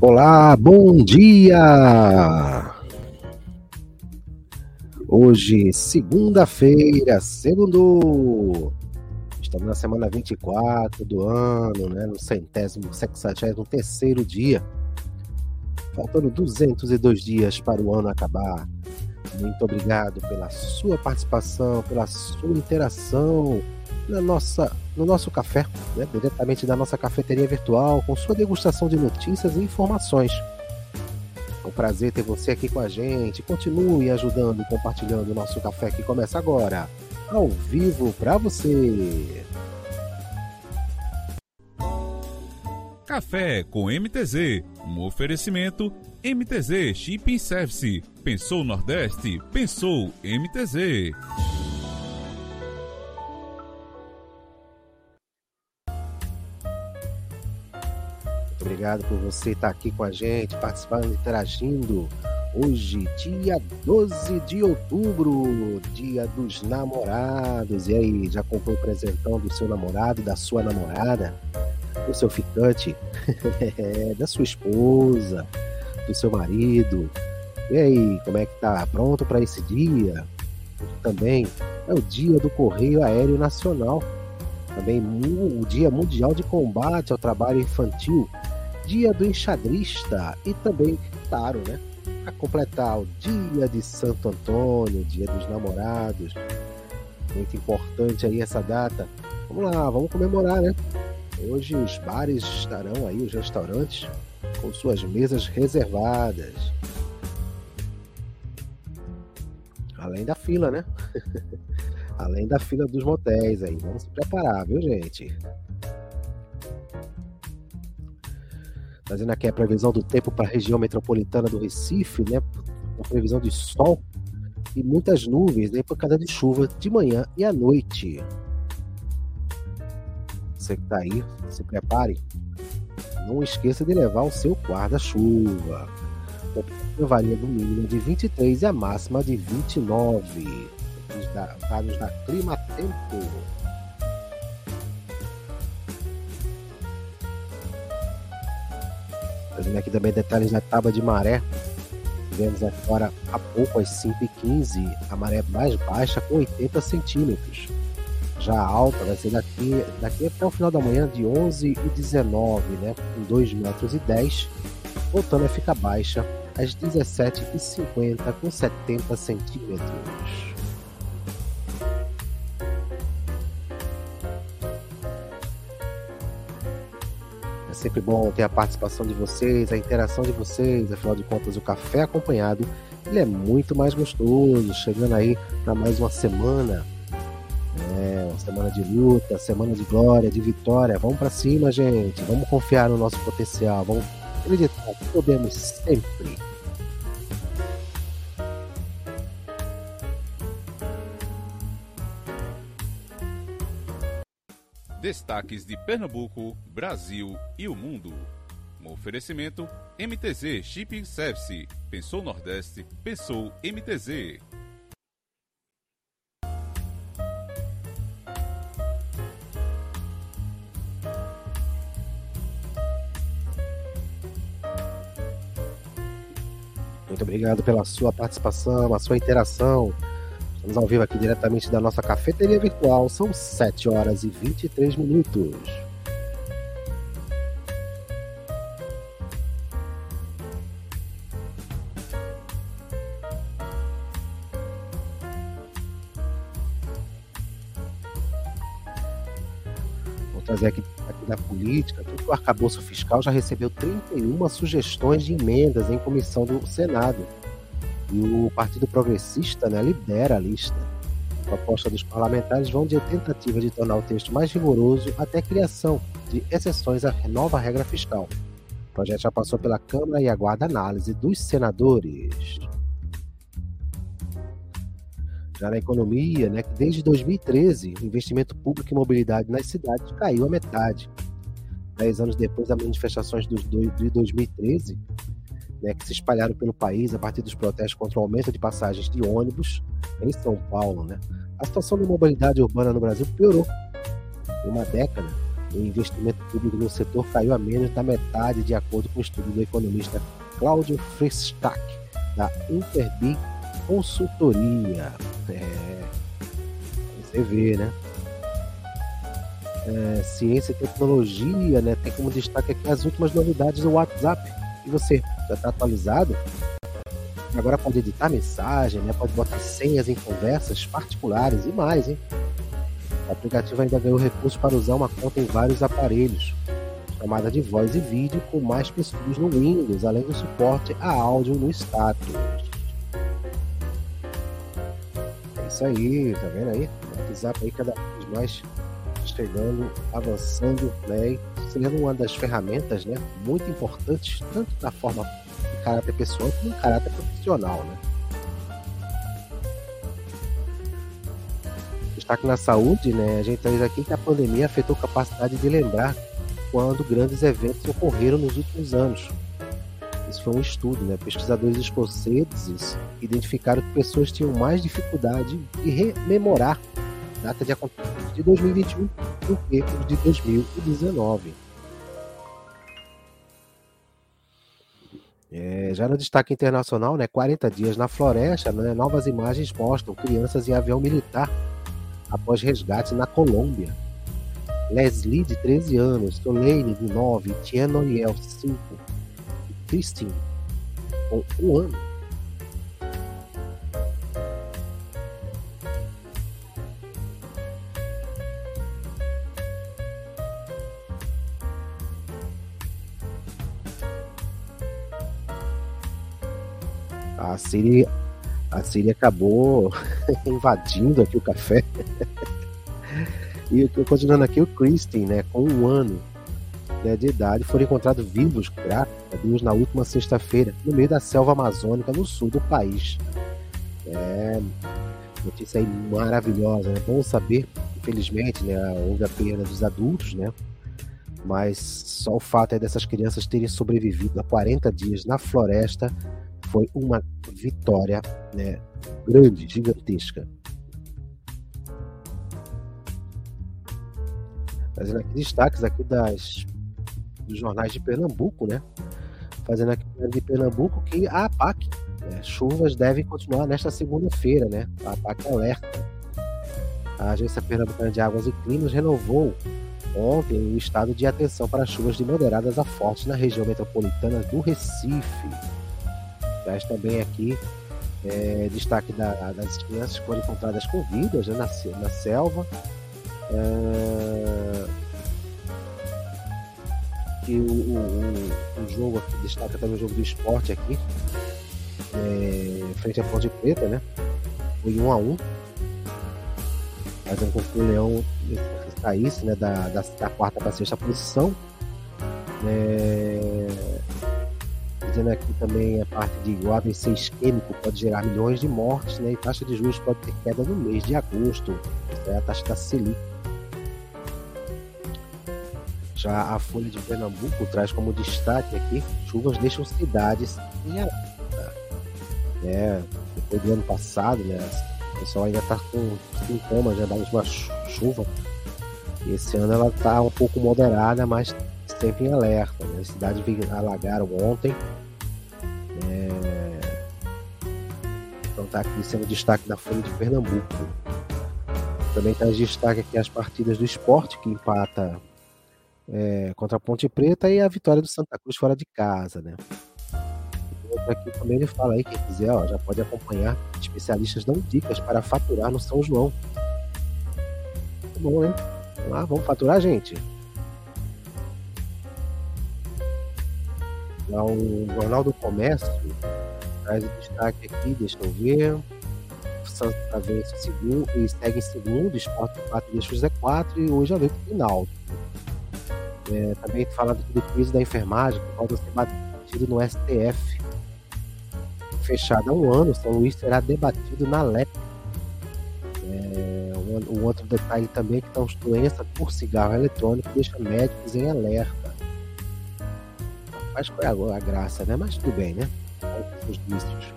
Olá, bom dia! Hoje, segunda-feira, segundo. Estamos na semana 24 do ano, né? No centésimo, sexagésimo terceiro dia. Faltando 202 dias para o ano acabar. Muito obrigado pela sua participação, pela sua interação na nossa, no nosso café, né, diretamente da nossa cafeteria virtual, com sua degustação de notícias e informações. É um prazer ter você aqui com a gente. Continue ajudando e compartilhando o nosso café que começa agora, ao vivo para você. Café com MTZ, um oferecimento MTZ Shipping Service. Pensou Nordeste? Pensou MTZ. Obrigado por você estar aqui com a gente, participando, interagindo. Hoje, dia 12 de outubro, dia dos namorados. E aí, já comprou o presentão do seu namorado, da sua namorada, do seu ficante, da sua esposa, do seu marido? E aí, como é que tá? Pronto para esse dia? Também é o dia do Correio Aéreo Nacional. Também o Dia Mundial de Combate ao Trabalho Infantil dia do enxadrista e também, claro, né, a completar o dia de Santo Antônio, dia dos namorados. Muito importante aí essa data. Vamos lá, vamos comemorar, né? Hoje os bares estarão aí, os restaurantes, com suas mesas reservadas. Além da fila, né? Além da fila dos motéis aí. Vamos se preparar, viu, gente? Trazendo aqui a previsão do tempo para a região metropolitana do Recife, né? Uma previsão de sol e muitas nuvens, né? Por causa de chuva de manhã e à noite. Você que está aí, se prepare. Não esqueça de levar o seu guarda-chuva. Varia do mínimo de 23 e a máxima de 29. Para nos dar clima tempo. Trazendo aqui também detalhes da tábua de maré. Tivemos agora há pouco, às 5h15, a maré mais baixa com 80 centímetros. Já alta vai ser daqui, daqui até o final da manhã de 11 e 19, né? Com 2 metros 10, voltando a ficar baixa às 17h50 com 70 centímetros. Sempre bom ter a participação de vocês, a interação de vocês. Afinal de contas, o café acompanhado ele é muito mais gostoso. Chegando aí para mais uma semana, é, uma semana de luta, semana de glória, de vitória. Vamos para cima, gente. Vamos confiar no nosso potencial. Vamos acreditar que podemos sempre. Destaques de Pernambuco, Brasil e o mundo. Um oferecimento MTZ Shipping Service. Pensou Nordeste, pensou MTZ. Muito obrigado pela sua participação, a sua interação. Estamos ao vivo aqui diretamente da nossa cafeteria virtual. São 7 horas e 23 minutos. Vou trazer aqui, aqui da política. O arcabouço fiscal já recebeu 31 sugestões de emendas em comissão do Senado e o Partido Progressista né, lidera a lista. A proposta dos parlamentares vão de tentativa de tornar o texto mais rigoroso até a criação de exceções à nova regra fiscal. O projeto já passou pela Câmara e aguarda análise dos senadores. Já na economia, né, desde 2013, o investimento público em mobilidade nas cidades caiu a metade. Dez anos depois das manifestações de 2013, né, que se espalharam pelo país a partir dos protestos contra o aumento de passagens de ônibus em São Paulo. Né? A situação da mobilidade urbana no Brasil piorou. Em uma década, o investimento público no setor caiu a menos da metade, de acordo com o estudo do economista Cláudio Fristack, da Interbi Consultoria. É, você vê, né? É, ciência e tecnologia, né? Tem como destaque aqui as últimas novidades do WhatsApp. E você está atualizado? Agora pode editar mensagem, né? Pode botar senhas em conversas particulares e mais, hein? O aplicativo ainda ganhou recursos para usar uma conta em vários aparelhos, chamada de voz e vídeo, com mais pessoas no Windows, além do suporte a áudio no status. É isso aí, tá vendo aí? O WhatsApp aí cada vez mais chegando, avançando, né? Sendo uma das ferramentas, né? Muito importantes, tanto da forma de caráter pessoal como de caráter profissional, né? destaque na saúde, né, a gente traz aqui que a pandemia afetou a capacidade de lembrar quando grandes eventos ocorreram nos últimos anos. Isso foi um estudo, né? Pesquisadores escoceses identificaram que pessoas tinham mais dificuldade de rememorar data de acontecimentos de 2021 do que os de 2019. É, já no destaque internacional, né, 40 dias na floresta, né, novas imagens mostram crianças em avião militar após resgate na Colômbia. Leslie, de 13 anos, Solane, de 9, Tien Noriel, 5, e Christine, com 1 ano. A Síria a Síria acabou invadindo aqui o café. e continuando aqui, o Christine, né, com um ano né, de idade, foram encontrados vivos, graças a Deus, na última sexta-feira, no meio da selva amazônica, no sul do país. É, notícia aí maravilhosa, né? Bom saber, infelizmente, né, houve a perda dos adultos, né? Mas só o fato é dessas crianças terem sobrevivido a 40 dias na floresta foi uma vitória né, grande, gigantesca. Fazendo aqui destaques aqui das, dos jornais de Pernambuco, né? Fazendo aqui de Pernambuco que a APAC, né, chuvas devem continuar nesta segunda-feira, né? A APAC alerta. A Agência Pernambucana de Águas e Climas renovou ontem o estado de atenção para chuvas de moderadas a fortes na região metropolitana do Recife. Traz também aqui é, destaque da, das crianças que foram encontradas com vidas né, na, na selva. É, que o, o, o, jogo aqui, destaca também o jogo do esporte aqui, é, frente à Ponte Preta, né? Foi um a um. Fazendo com que o Leão saísse né, da, da, da quarta para a sexta posição. É, Aqui também a parte de o AVC isquêmico pode gerar milhões de mortes, né? E taxa de juros pode ter queda no mês de agosto. Essa é a taxa da Selic. Já a Folha de Pernambuco traz como destaque aqui: chuvas deixam cidades em alerta. É, depois do ano passado, né? O pessoal ainda está com sintomas né, da última chuva. Esse ano ela está um pouco moderada, mas sempre em alerta. Né? As cidades alagaram ontem. Então tá aqui sendo destaque da Folha de Pernambuco. Também está destaque aqui as partidas do esporte, que empata é, contra a Ponte Preta e a vitória do Santa Cruz fora de casa, né? aqui também ele fala aí, quem quiser, ó, já pode acompanhar. Especialistas dão dicas para faturar no São João. Tá bom, hein? Vamos lá, vamos faturar, gente. o Jornal do Comércio traz o destaque aqui, deixa eu ver. Santa vence segundo e segue em segundo, Esporte 4 deixa o Zé 4 e hoje a ver o final. É, também falando do piso da enfermagem, que pode ser batido no STF. Fechado há um ano, São Luís será debatido na LEP. É, um, um, outro detalhe também é que então, doenças por cigarro eletrônico deixa médicos em alerta. Mas qual é a graça, né? Mas tudo bem, né? Os vícios.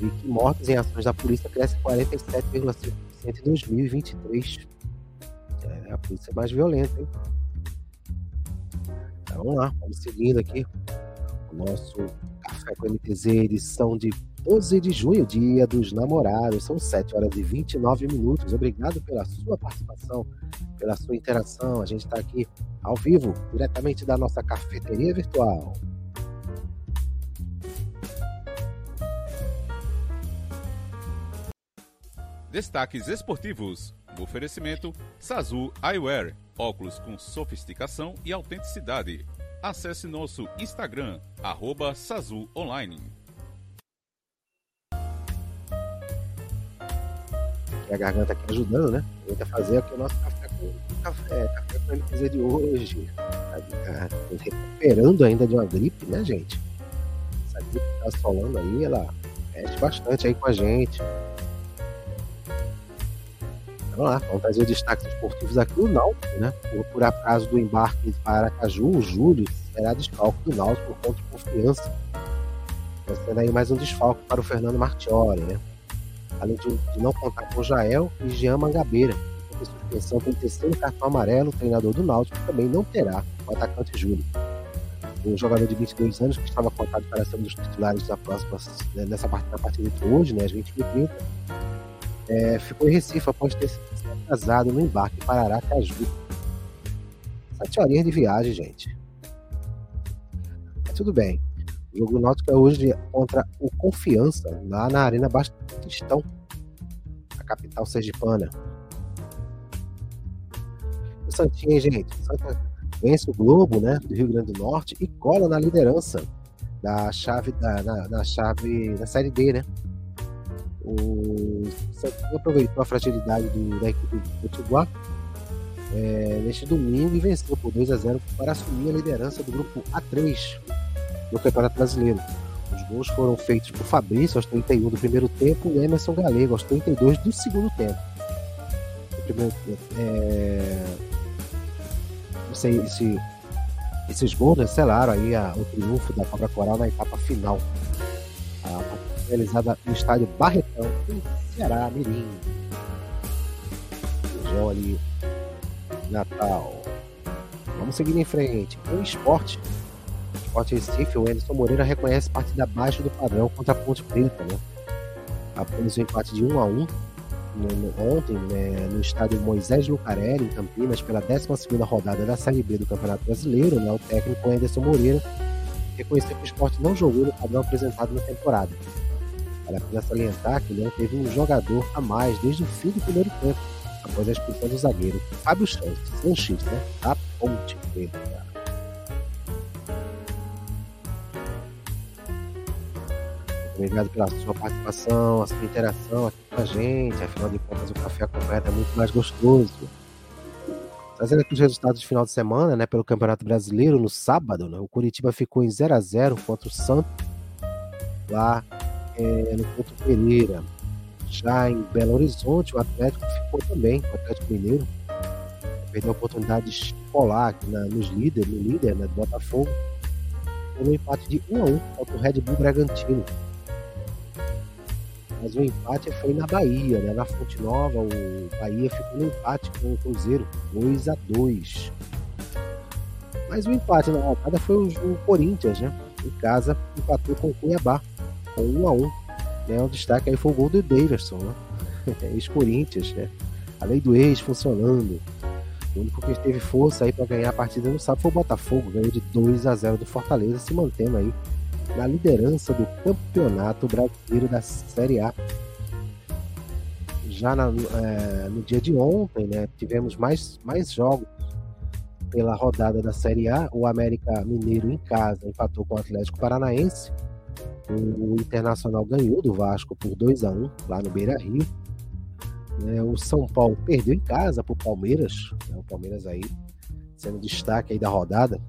E que mortes em ações da polícia cresce 47,5% em 2023. É. É, a polícia é mais violenta, hein? Então, vamos lá, vamos seguindo aqui o nosso Café com MTZ, edição de 12 de junho, dia dos namorados. São 7 horas e 29 minutos. Obrigado pela sua participação, pela sua interação. A gente está aqui ao vivo, diretamente da nossa cafeteria virtual. Destaques esportivos. Oferecimento Sazu Eyewear. Óculos com sofisticação e autenticidade. Acesse nosso Instagram, arroba Sazu Online. A garganta aqui ajudando, né? Tenta fazer aqui o nosso café com café, café com MTZ de hoje. Tá, recuperando ainda de uma gripe, né, gente? Essa gripe que tá assolando aí, ela mexe bastante aí com a gente. Vamos lá, vamos trazer destaques esportivos aqui. O Náutico, né? Por, por acaso do embarque para Aracaju, o Júlio será desfalque do Náutico por conta de confiança. Vai ser aí mais um desfalque para o Fernando Martioli, né? Além de, de não contar com Jael e Jean Mangabeira. Com suspensão pelo terceiro cartão amarelo, o treinador do Náutico também não terá o atacante Júlio. Um jogador de 22 anos que estava contado para ser um dos titulares da próxima, né, nessa partida, partida de hoje, né, às 20h30 é, ficou em Recife após ter se atrasado no embarque para Aracaju. Sete horinhas de viagem, gente. Mas tudo bem. O jogo náutico é hoje contra o Confiança, lá na Arena Bastistão, a capital sergipana. O Santinha, gente, o Santa vence o Globo, né, do Rio Grande do Norte e cola na liderança da chave da na, na chave da série D, né? O Santinho aproveitou a fragilidade do, da equipe do Potiguar é, neste domingo e venceu por 2 a 0 para assumir a liderança do grupo A3 do Campeonato Brasileiro. Os gols foram feitos por Fabrício aos 31 do primeiro tempo e Emerson Galego aos 32 do segundo tempo. Primeiro, é, esse, esse, esses gols né, selaram aí a, o triunfo da Cobra Coral na etapa final. Realizada no estádio Barretão, em Ceará, Mirim. Região ali, Natal. Vamos seguir em frente. O esporte. O esporte Recife, o Anderson Moreira reconhece partida abaixo do padrão contra a Ponte Preta, né? Após o empate de 1 a 1 no, no, ontem, né, no estádio Moisés Lucarelli, em Campinas, pela 12 rodada da Série B do Campeonato Brasileiro, né, o técnico Anderson Moreira reconheceu que o esporte não jogou no padrão apresentado na temporada. Vale a pena salientar que não teve um jogador a mais desde o fim do primeiro tempo, após a expulsão do zagueiro Fábio Sanches, né, da Ponte Preta. Obrigado pela sua participação, a sua interação aqui com a gente. Afinal de contas, o café completo é muito mais gostoso. Trazendo aqui os resultados de final de semana, né, pelo Campeonato Brasileiro, no sábado, né, o Curitiba ficou em 0 a 0 contra o Santos, lá é, no Porto Pereira. Já em Belo Horizonte, o Atlético ficou também, o Atlético Mineiro. Perdeu a oportunidade de aqui na, nos líderes, no líder né, do Botafogo. Foi um empate de 1 a 1 contra o Red Bull Bragantino. Mas o empate foi na Bahia, né? Na Fonte Nova, o Bahia ficou no empate com o Cruzeiro, 2 a 2 Mas o empate na rodada foi o, o Corinthians, né? Em casa, empatou com o Cuiabá 1 a 1 né? O destaque aí foi o gol do Davidson, né? Ex-Corinthians, né? A lei do ex funcionando. O único que teve força aí para ganhar a partida no sábado foi o Botafogo, ganhou de 2 a 0 do Fortaleza, se mantendo aí na liderança do campeonato brasileiro da Série A. Já na, é, no dia de ontem, né, tivemos mais, mais jogos pela rodada da Série A. O América Mineiro em casa empatou com o Atlético Paranaense o Internacional ganhou do Vasco por 2 a 1 lá no Beira Rio. É, o São Paulo perdeu em casa para o Palmeiras. Né, o Palmeiras aí sendo destaque aí da rodada.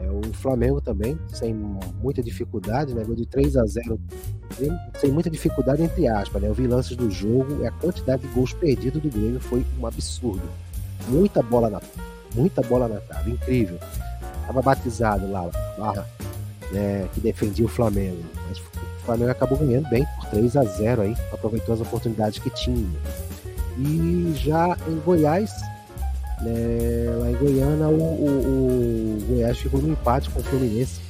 É, o Flamengo também, sem muita dificuldade, né? Gol de 3 a 0 sem muita dificuldade, entre aspas. Né? Eu vi lances do jogo e a quantidade de gols perdidos do Grêmio foi um absurdo. Muita bola na muita bola na trave, incrível. Tava batizado lá, barra né, que defendia o Flamengo. Mas o Flamengo acabou ganhando bem por 3 a 0 aí, aproveitou as oportunidades que tinha. E já em Goiás, né, lá em Goiânia, o, o, o Goiás ficou no empate com o Fluminense,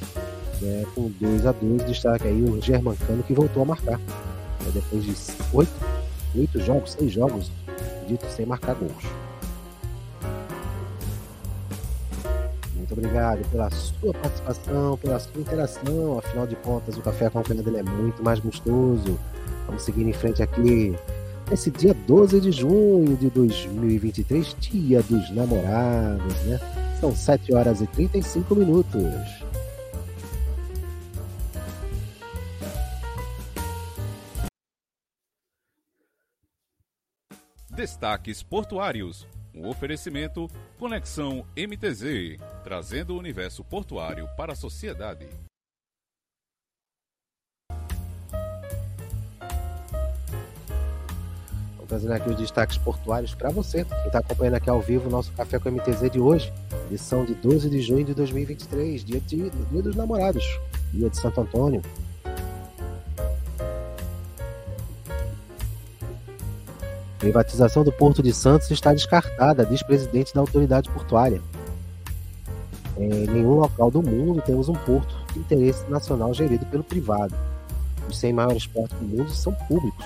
né, com 2 a 2 Destaque aí o Germancano que voltou a marcar. Né, depois de oito, oito jogos, seis jogos, dito sem marcar gols. Obrigado pela sua participação, pela sua interação. Afinal de contas, o café com dele é muito mais gostoso. Vamos seguir em frente aqui esse dia 12 de junho de 2023, dia dos namorados, né? São 7 horas e 35 minutos. Destaques portuários. Um oferecimento Conexão MTZ, trazendo o universo portuário para a sociedade. trazendo aqui os destaques portuários para você, que está acompanhando aqui ao vivo o nosso Café com MTZ de hoje, edição de 12 de junho de 2023, dia, de, dia dos namorados, dia de Santo Antônio. Privatização do Porto de Santos está descartada, diz presidente da autoridade portuária. Em nenhum local do mundo temos um porto de interesse nacional gerido pelo privado. Os 100 maiores portos do mundo são públicos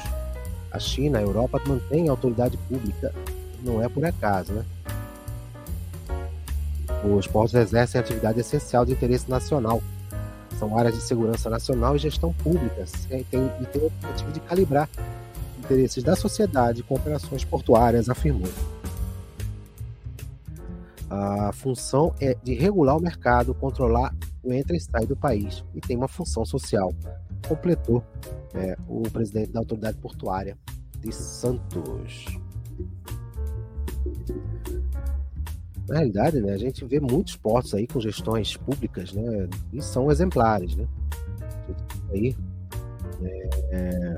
a China, a Europa mantém a autoridade pública, não é por acaso, né? Os portos exercem atividade essencial de interesse nacional. São áreas de segurança nacional e gestão pública e tem, e tem o objetivo de calibrar interesses da sociedade com operações portuárias, afirmou. A função é de regular o mercado, controlar o entra e sai do país e tem uma função social, completou é, o presidente da autoridade portuária de Santos. Na realidade, né, a gente vê muitos portos aí com gestões públicas, né, e são exemplares, né. Aí, é, é,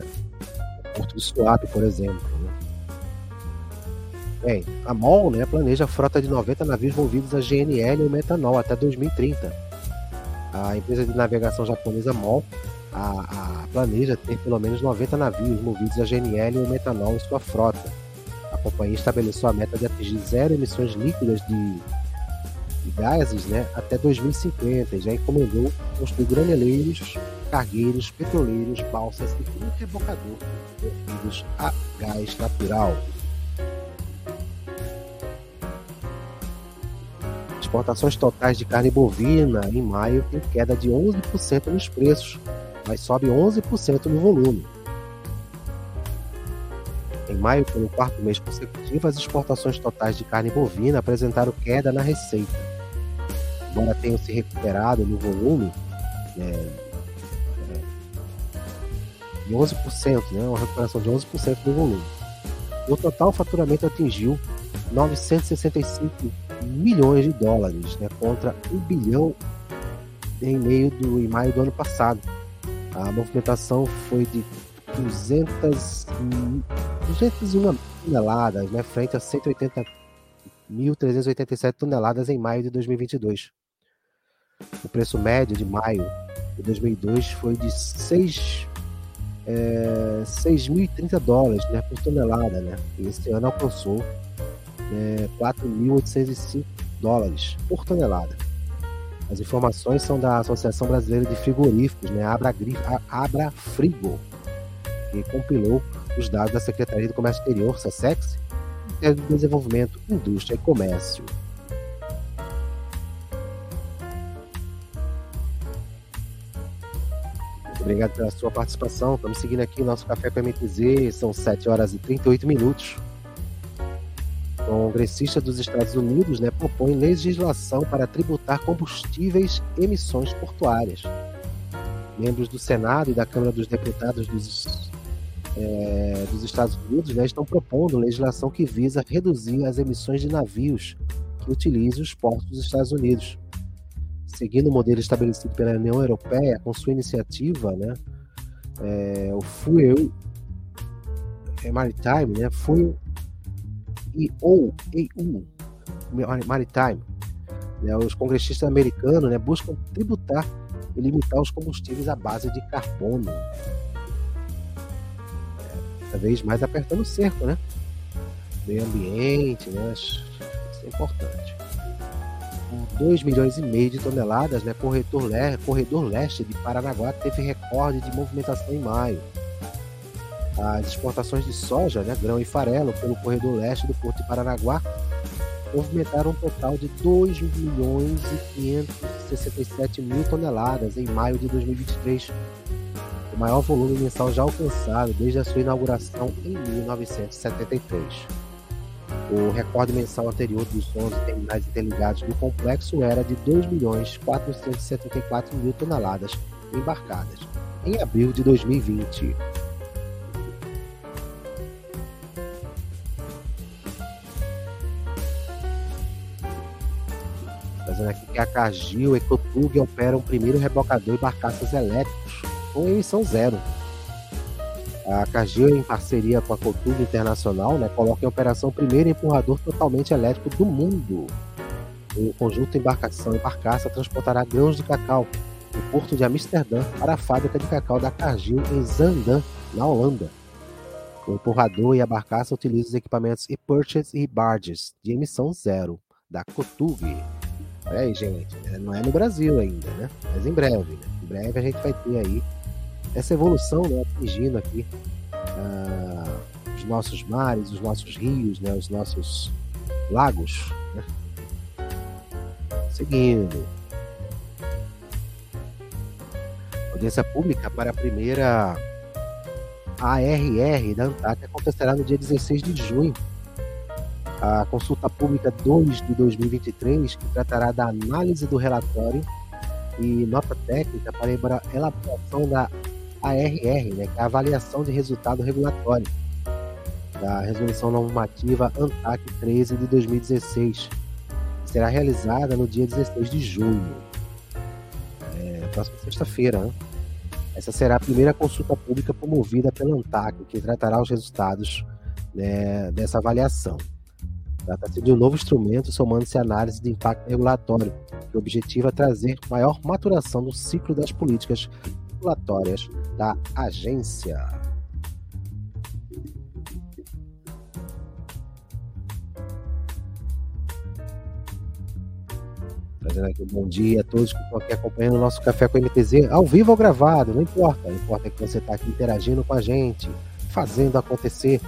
Porto do Suape, por exemplo, né. Bem, a MOL né, planeja a frota de 90 navios movidos a GNL ou metanol até 2030. A empresa de navegação japonesa MOL a, a planeja ter pelo menos 90 navios movidos a GNL ou metanol em sua frota. A companhia estabeleceu a meta de atingir zero emissões líquidas de, de gases né, até 2050 e já encomendou construir graneleiros, cargueiros, petroleiros, balsas e um rebocador movidos a gás natural. Exportações totais de carne bovina em maio têm queda de 11% nos preços, mas sobe 11% no volume. Em maio, pelo quarto mês consecutivo, as exportações totais de carne bovina apresentaram queda na receita. Embora tenham se recuperado no volume, é, é, de 11%, né, uma recuperação de 11% no volume. No total, o faturamento atingiu 965 milhões de dólares, né, contra 1 bilhão em meio do em maio do ano passado. A movimentação foi de 200, 201 toneladas, né, frente a 180.387 toneladas em maio de 2022. O preço médio de maio de 2002 foi de 6 é, 6.030 dólares né, por tonelada, né? E esse ano alcançou é, 4.805 dólares por tonelada. As informações são da Associação Brasileira de Frigoríficos, né, Abra, Abra Frigo, que compilou os dados da Secretaria de Comércio Exterior, SESEX, e de Desenvolvimento, Indústria e Comércio. Muito obrigado pela sua participação. Estamos seguindo aqui nosso Café com MTZ, são 7 horas e 38 minutos congressista dos Estados Unidos né, propõe legislação para tributar combustíveis e emissões portuárias. Membros do Senado e da Câmara dos Deputados dos, é, dos Estados Unidos né, estão propondo legislação que visa reduzir as emissões de navios que utilizam os portos dos Estados Unidos. Seguindo o modelo estabelecido pela União Europeia, com sua iniciativa, né, é, o Fuel é, Maritime, né, Fuel e EU Maritime, né, os congressistas americanos né, buscam tributar e limitar os combustíveis à base de carbono. Vez mais apertando o cerco, né? Meio ambiente, né? Isso é importante. Com 2 milhões e meio de toneladas, né, corredor, le corredor leste de Paranaguá teve recorde de movimentação em maio. As exportações de soja, né, grão e farelo pelo corredor leste do Porto de Paranaguá movimentaram um total de 2 milhões e 567 mil toneladas em maio de 2023, o maior volume mensal já alcançado desde a sua inauguração em 1973. O recorde mensal anterior dos 11 terminais interligados do complexo era de 2 milhões 474 mil toneladas embarcadas em abril de 2020. Trazendo aqui que a Cargill e Ecotug operam o primeiro rebocador e barcaças elétricos com emissão zero. A Cargill, em parceria com a Cotug Internacional, né, coloca em operação o primeiro empurrador totalmente elétrico do mundo. O conjunto embarcação e barcaça transportará grãos de cacau do porto de Amsterdã para a fábrica de cacau da Cargill em Zandam, na Holanda. O empurrador e a barcaça utilizam os equipamentos e-purchase e barges de emissão zero da Cotug. Olha aí, gente. É, não é no Brasil ainda, né? Mas em breve, né? Em breve a gente vai ter aí essa evolução, né? Atingindo aqui uh, os nossos mares, os nossos rios, né? Os nossos lagos, né? Seguindo. Audiência pública para a primeira ARR da ANTAC acontecerá no dia 16 de junho a consulta pública 2 de 2023, que tratará da análise do relatório e nota técnica para a elaboração da ARR, né, que é a avaliação de resultado regulatório da resolução normativa ANTAC 13 de 2016, que será realizada no dia 16 de junho, é, próxima sexta-feira. Né? Essa será a primeira consulta pública promovida pela ANTAC, que tratará os resultados né, dessa avaliação. Trata-se de um novo instrumento somando-se à análise de impacto regulatório, que objetiva trazer maior maturação no ciclo das políticas regulatórias da agência. Trazendo aqui um bom dia a todos que estão aqui acompanhando o nosso Café com MTZ, ao vivo ou gravado, não importa. Não importa que você está aqui interagindo com a gente, fazendo acontecer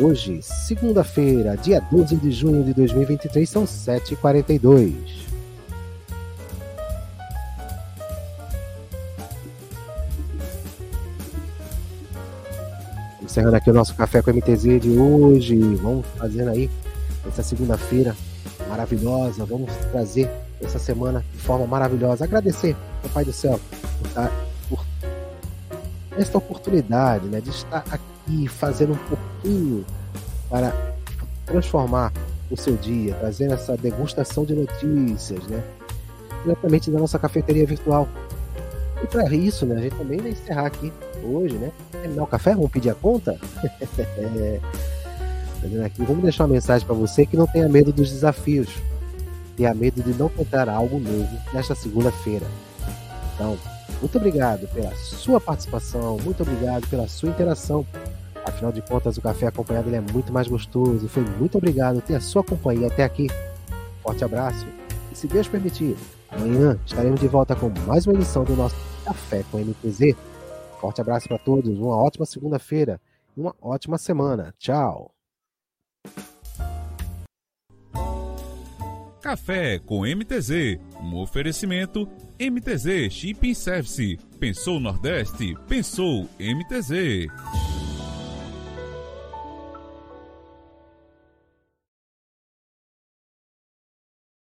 Hoje, segunda-feira, dia 12 de junho de 2023, são 7h42. Encerrando aqui o nosso café com MTZ de hoje. Vamos fazendo aí essa segunda-feira maravilhosa. Vamos trazer essa semana de forma maravilhosa. Agradecer ao Pai do Céu por, estar, por esta oportunidade né, de estar aqui fazendo um pouquinho para transformar o seu dia, trazendo essa degustação de notícias, né? Diretamente da nossa cafeteria virtual. E para isso, né, a gente também vai encerrar aqui hoje, né? Terminar o café, vamos pedir a conta? é, aqui, vamos deixar uma mensagem para você que não tenha medo dos desafios, tenha medo de não tentar algo novo nesta segunda-feira. Então, muito obrigado pela sua participação, muito obrigado pela sua interação. Afinal de contas, o café acompanhado é muito mais gostoso. Foi muito obrigado ter a sua companhia até aqui. Forte abraço e, se Deus permitir, amanhã estaremos de volta com mais uma edição do nosso Café com MTZ. Forte abraço para todos, uma ótima segunda-feira e uma ótima semana. Tchau! Café com MTZ, um oferecimento MTZ Shipping Service. Pensou Nordeste? Pensou MTZ.